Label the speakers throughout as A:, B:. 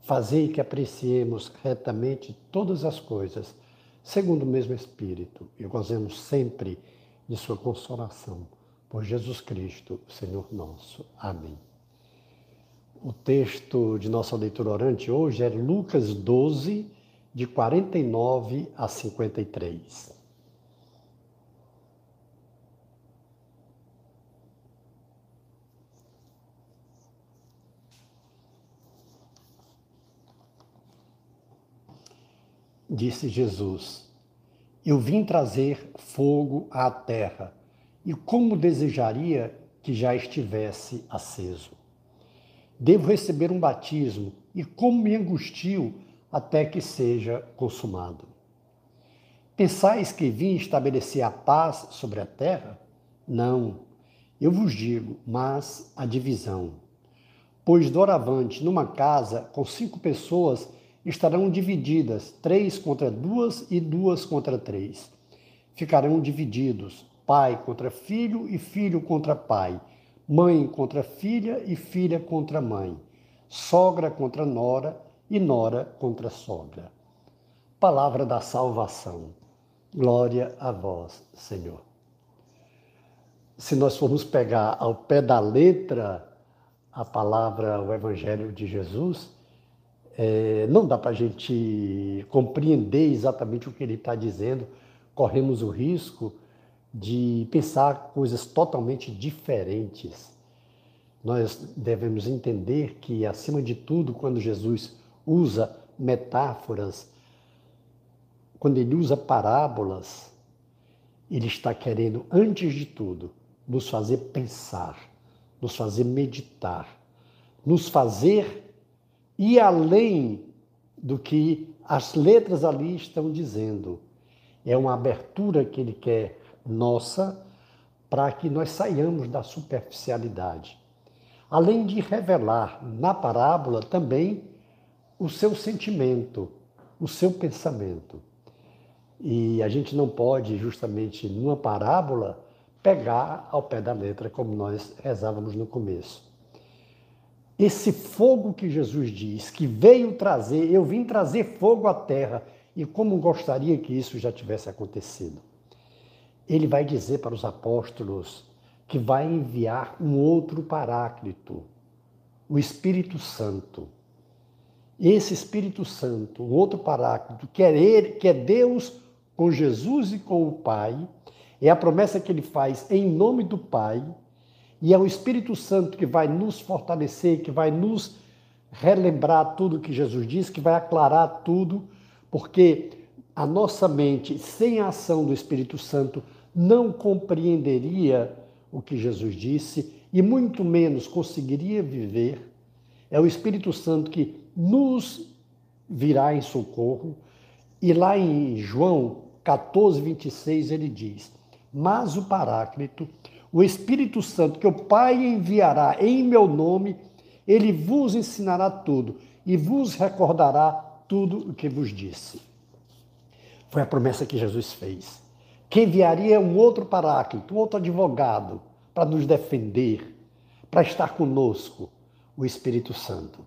A: Fazei que apreciemos retamente todas as coisas, segundo o mesmo Espírito, e gozemos sempre de Sua consolação. Por Jesus Cristo, Senhor nosso. Amém. O texto de nossa leitura orante hoje é Lucas 12, de 49 a 53. Disse Jesus: Eu vim trazer fogo à terra, e como desejaria que já estivesse aceso. Devo receber um batismo, e como me angustio até que seja consumado. Pensais que vim estabelecer a paz sobre a terra? Não, eu vos digo, mas a divisão. Pois doravante, numa casa com cinco pessoas, estarão divididas, três contra duas e duas contra três. Ficarão divididos, pai contra filho e filho contra pai, mãe contra filha e filha contra mãe, sogra contra nora e nora contra sogra. Palavra da salvação. Glória a vós, Senhor. Se nós formos pegar ao pé da letra a palavra, o Evangelho de Jesus, é, não dá para a gente compreender exatamente o que ele está dizendo, corremos o risco de pensar coisas totalmente diferentes. Nós devemos entender que, acima de tudo, quando Jesus usa metáforas, quando ele usa parábolas, ele está querendo, antes de tudo, nos fazer pensar, nos fazer meditar, nos fazer e além do que as letras ali estão dizendo. É uma abertura que ele quer nossa para que nós saiamos da superficialidade. Além de revelar na parábola também o seu sentimento, o seu pensamento. E a gente não pode, justamente numa parábola, pegar ao pé da letra, como nós rezávamos no começo esse fogo que Jesus diz que veio trazer, eu vim trazer fogo à terra, e como gostaria que isso já tivesse acontecido. Ele vai dizer para os apóstolos que vai enviar um outro paráclito, o Espírito Santo. Esse Espírito Santo, um outro paráclito, que é, ele, que é Deus com Jesus e com o Pai, é a promessa que ele faz em nome do Pai e é o Espírito Santo que vai nos fortalecer, que vai nos relembrar tudo que Jesus disse, que vai aclarar tudo, porque a nossa mente, sem a ação do Espírito Santo, não compreenderia o que Jesus disse e muito menos conseguiria viver. É o Espírito Santo que nos virá em socorro. E lá em João 14, 26, ele diz: Mas o Paráclito, o Espírito Santo que o Pai enviará em meu nome, ele vos ensinará tudo e vos recordará tudo o que vos disse. Foi a promessa que Jesus fez. Que enviaria um outro paráclito, um outro advogado para nos defender, para estar conosco, o Espírito Santo.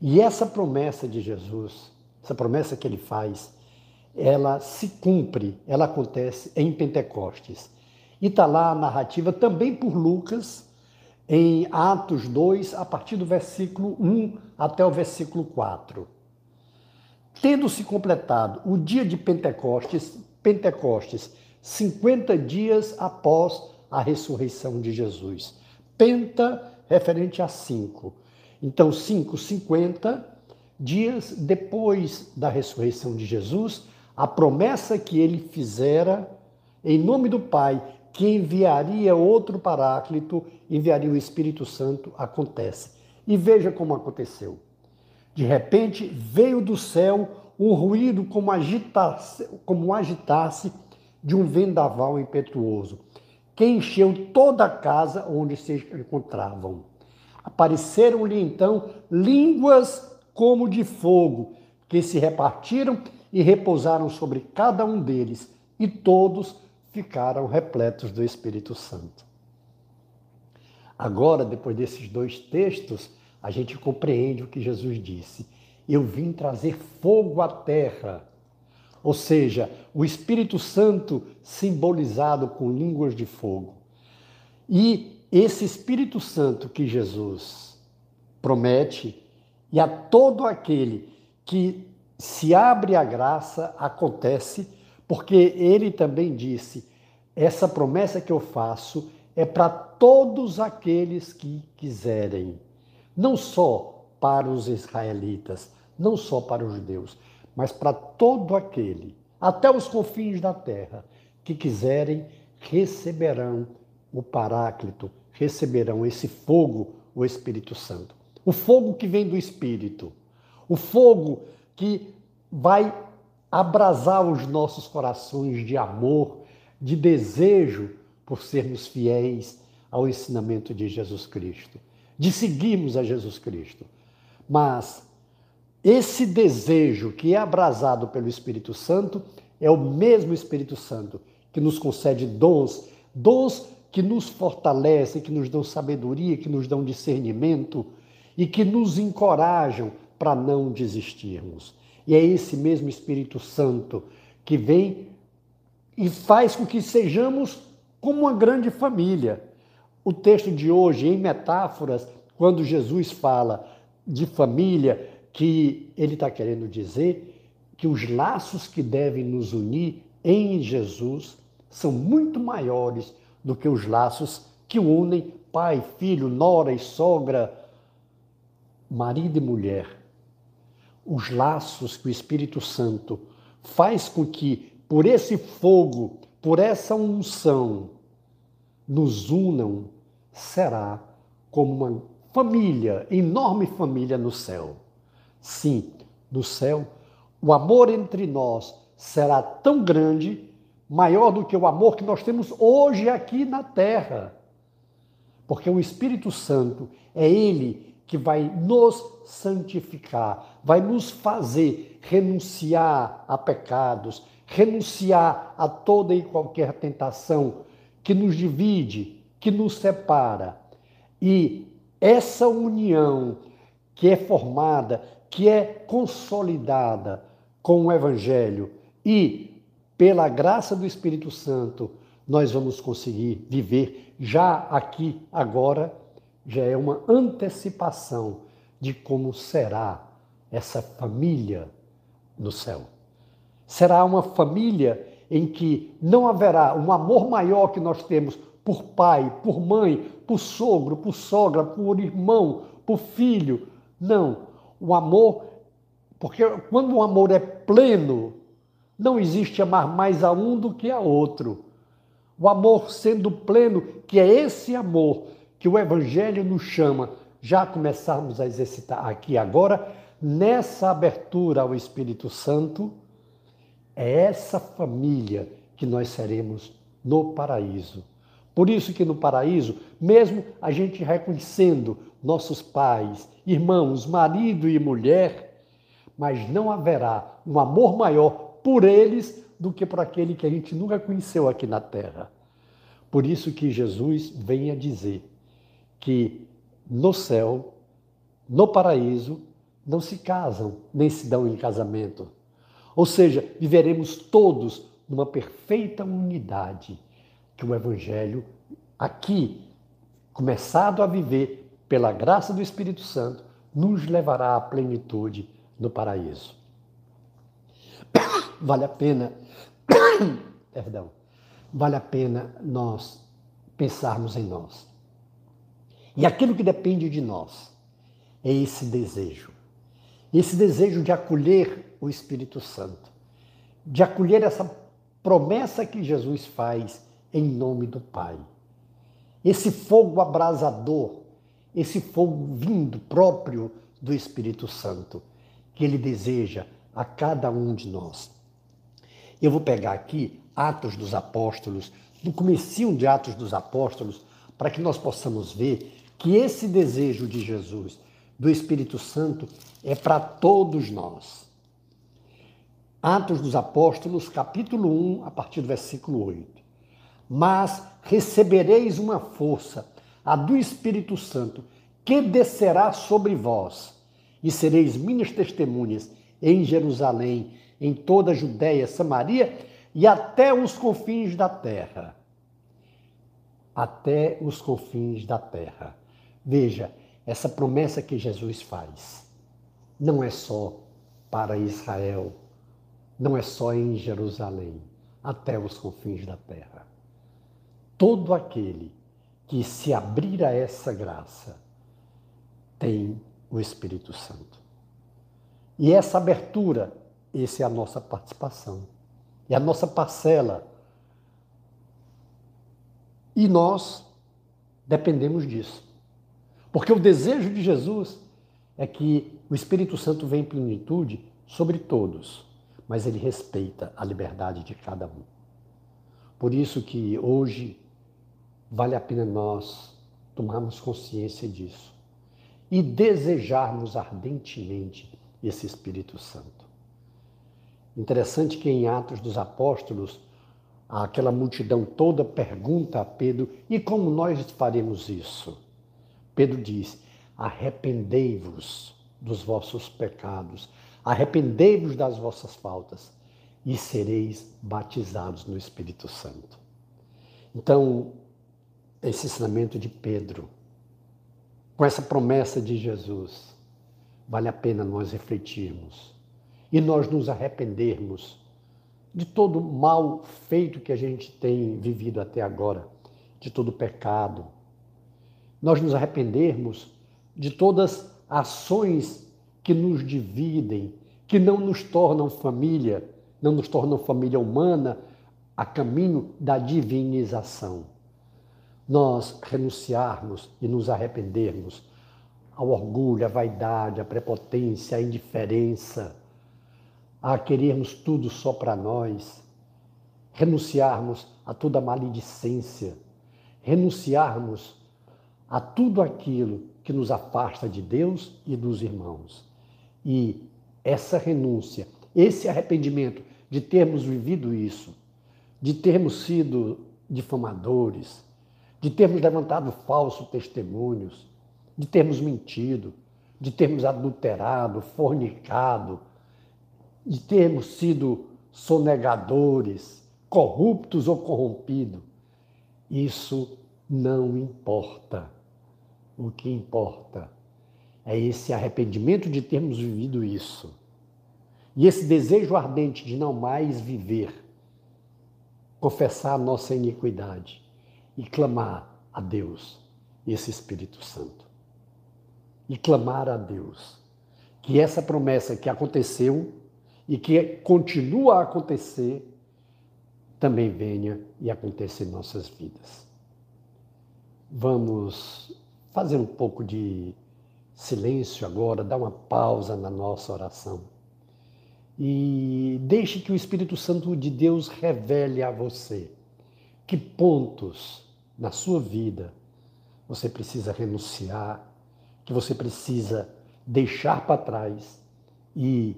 A: E essa promessa de Jesus, essa promessa que ele faz, ela se cumpre, ela acontece em Pentecostes. E está lá a narrativa também por Lucas, em Atos 2, a partir do versículo 1 até o versículo 4. Tendo-se completado o dia de Pentecostes, Pentecostes, 50 dias após a ressurreição de Jesus. Penta referente a 5. Então, 5, 50 dias depois da ressurreição de Jesus, a promessa que ele fizera em nome do Pai que enviaria outro paráclito, enviaria o Espírito Santo, acontece. E veja como aconteceu. De repente veio do céu um ruído como agitasse, como agitasse de um vendaval impetuoso, que encheu toda a casa onde se encontravam. Apareceram-lhe então línguas como de fogo, que se repartiram e repousaram sobre cada um deles, e todos ficaram repletos do Espírito Santo. Agora, depois desses dois textos, a gente compreende o que Jesus disse. Eu vim trazer fogo à terra. Ou seja, o Espírito Santo simbolizado com línguas de fogo. E esse Espírito Santo que Jesus promete, e a todo aquele que se abre a graça, acontece, porque ele também disse: essa promessa que eu faço é para todos aqueles que quiserem, não só para os israelitas, não só para os judeus, mas para todo aquele, até os confins da terra, que quiserem, receberão o Paráclito, receberão esse fogo, o Espírito Santo. O fogo que vem do Espírito, o fogo que vai abrasar os nossos corações de amor, de desejo por sermos fiéis ao ensinamento de Jesus Cristo, de seguirmos a Jesus Cristo. Mas esse desejo que é abrasado pelo Espírito Santo é o mesmo Espírito Santo que nos concede dons, dons que nos fortalecem, que nos dão sabedoria, que nos dão discernimento e que nos encorajam para não desistirmos. E é esse mesmo Espírito Santo que vem e faz com que sejamos como uma grande família. O texto de hoje, em metáforas, quando Jesus fala de família, que ele está querendo dizer que os laços que devem nos unir em Jesus são muito maiores do que os laços que unem pai, filho, nora e sogra, marido e mulher. Os laços que o Espírito Santo faz com que, por esse fogo, por essa unção nos unam, será como uma família, enorme família no céu. Sim, no céu, o amor entre nós será tão grande, maior do que o amor que nós temos hoje aqui na terra. Porque o Espírito Santo é ele que vai nos santificar, vai nos fazer renunciar a pecados, renunciar a toda e qualquer tentação que nos divide, que nos separa. E essa união que é formada, que é consolidada com o Evangelho e pela graça do Espírito Santo, nós vamos conseguir viver já aqui, agora, já é uma antecipação de como será essa família no céu. Será uma família em que não haverá um amor maior que nós temos por pai, por mãe, por sogro, por sogra, por irmão, por filho. Não. O amor, porque quando o amor é pleno, não existe amar mais a um do que a outro. O amor sendo pleno, que é esse amor que o Evangelho nos chama, já começarmos a exercitar aqui agora, nessa abertura ao Espírito Santo, é essa família que nós seremos no paraíso. Por isso que no paraíso, mesmo a gente reconhecendo nossos pais, irmãos, marido e mulher, mas não haverá um amor maior por eles do que por aquele que a gente nunca conheceu aqui na terra. Por isso que Jesus vem a dizer que no céu, no paraíso, não se casam, nem se dão em casamento, ou seja, viveremos todos numa perfeita unidade que o Evangelho, aqui, começado a viver pela graça do Espírito Santo, nos levará à plenitude no paraíso. Vale a pena, perdão, vale a pena nós pensarmos em nós. E aquilo que depende de nós é esse desejo. Esse desejo de acolher o Espírito Santo, de acolher essa promessa que Jesus faz em nome do Pai. Esse fogo abrasador, esse fogo vindo próprio do Espírito Santo, que ele deseja a cada um de nós. Eu vou pegar aqui Atos dos Apóstolos, no comecinho de Atos dos Apóstolos, para que nós possamos ver que esse desejo de Jesus, do Espírito Santo, é para todos nós. Atos dos Apóstolos, capítulo 1, a partir do versículo 8. Mas recebereis uma força, a do Espírito Santo, que descerá sobre vós, e sereis minhas testemunhas em Jerusalém, em toda a Judéia, Samaria e até os confins da terra. Até os confins da terra. Veja, essa promessa que Jesus faz não é só para Israel, não é só em Jerusalém, até os confins da terra. Todo aquele que se abrir a essa graça tem o Espírito Santo. E essa abertura, essa é a nossa participação, é a nossa parcela. E nós dependemos disso. Porque o desejo de Jesus é que o Espírito Santo venha em plenitude sobre todos mas ele respeita a liberdade de cada um. Por isso que hoje vale a pena nós tomarmos consciência disso e desejarmos ardentemente esse Espírito Santo. Interessante que em Atos dos Apóstolos, aquela multidão toda pergunta a Pedro: e como nós faremos isso? Pedro diz: arrependei-vos dos vossos pecados, Arrependei-vos das vossas faltas e sereis batizados no Espírito Santo. Então, esse ensinamento de Pedro, com essa promessa de Jesus, vale a pena nós refletirmos e nós nos arrependermos de todo mal feito que a gente tem vivido até agora, de todo pecado. Nós nos arrependermos de todas as ações que nos dividem, que não nos tornam família, não nos tornam família humana a caminho da divinização. Nós renunciarmos e nos arrependermos ao orgulho, à vaidade, à prepotência, à indiferença, a querermos tudo só para nós, renunciarmos a toda maledicência, renunciarmos a tudo aquilo que nos afasta de Deus e dos irmãos e essa renúncia, esse arrependimento de termos vivido isso, de termos sido difamadores, de termos levantado falsos testemunhos, de termos mentido, de termos adulterado, fornicado, de termos sido sonegadores, corruptos ou corrompidos. Isso não importa. O que importa é esse arrependimento de termos vivido isso. E esse desejo ardente de não mais viver, confessar a nossa iniquidade e clamar a Deus, esse Espírito Santo. E clamar a Deus que essa promessa que aconteceu e que continua a acontecer também venha e aconteça em nossas vidas. Vamos fazer um pouco de silêncio agora, dá uma pausa na nossa oração. E deixe que o Espírito Santo de Deus revele a você que pontos na sua vida você precisa renunciar, que você precisa deixar para trás e,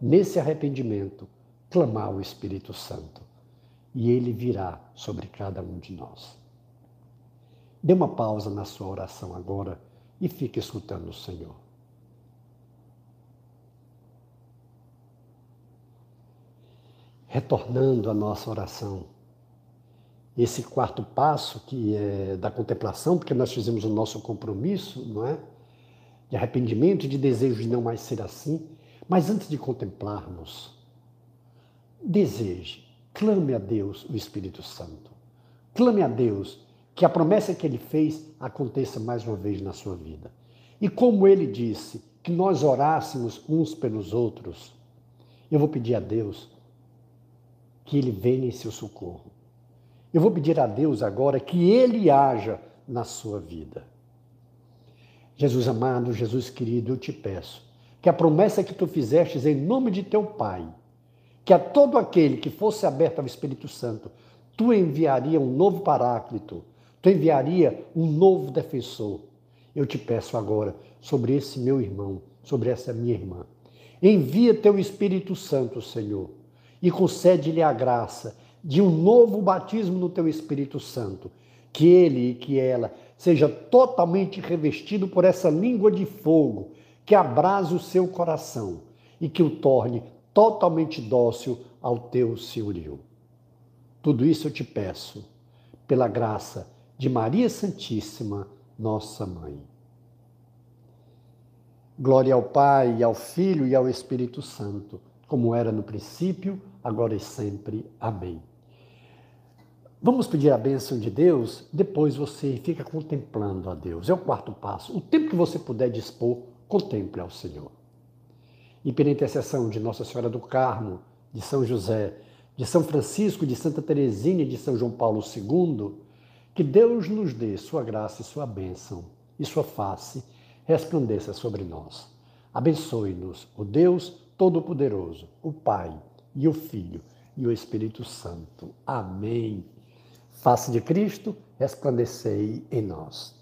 A: nesse arrependimento, clamar o Espírito Santo. E ele virá sobre cada um de nós. Dê uma pausa na sua oração agora e fique escutando o Senhor. Retornando à nossa oração, esse quarto passo que é da contemplação, porque nós fizemos o nosso compromisso, não é? De arrependimento, de desejo de não mais ser assim. Mas antes de contemplarmos, deseje, clame a Deus o Espírito Santo. Clame a Deus que a promessa que ele fez aconteça mais uma vez na sua vida. E como ele disse que nós orássemos uns pelos outros, eu vou pedir a Deus que ele venha em seu socorro. Eu vou pedir a Deus agora que ele haja na sua vida. Jesus amado, Jesus querido, eu te peço que a promessa que tu fizestes em nome de teu Pai, que a todo aquele que fosse aberto ao Espírito Santo, tu enviaria um novo paráclito, tu enviaria um novo defensor. Eu te peço agora sobre esse meu irmão, sobre essa minha irmã. Envia teu Espírito Santo, Senhor, e concede-lhe a graça de um novo batismo no teu Espírito Santo, que ele e que ela seja totalmente revestido por essa língua de fogo que abrase o seu coração e que o torne totalmente dócil ao teu senhorio. Tudo isso eu te peço, pela graça de Maria Santíssima, nossa mãe. Glória ao Pai, ao Filho e ao Espírito Santo, como era no princípio, agora e sempre. Amém. Vamos pedir a bênção de Deus, depois você fica contemplando a Deus. É o quarto passo. O tempo que você puder dispor, contemple ao Senhor. E pela intercessão de Nossa Senhora do Carmo, de São José, de São Francisco, de Santa Teresinha e de São João Paulo II, que Deus nos dê sua graça e sua bênção, e sua face resplandeça sobre nós. Abençoe-nos o Deus Todo-Poderoso, o Pai e o Filho e o Espírito Santo. Amém. Face de Cristo, resplandecei em nós.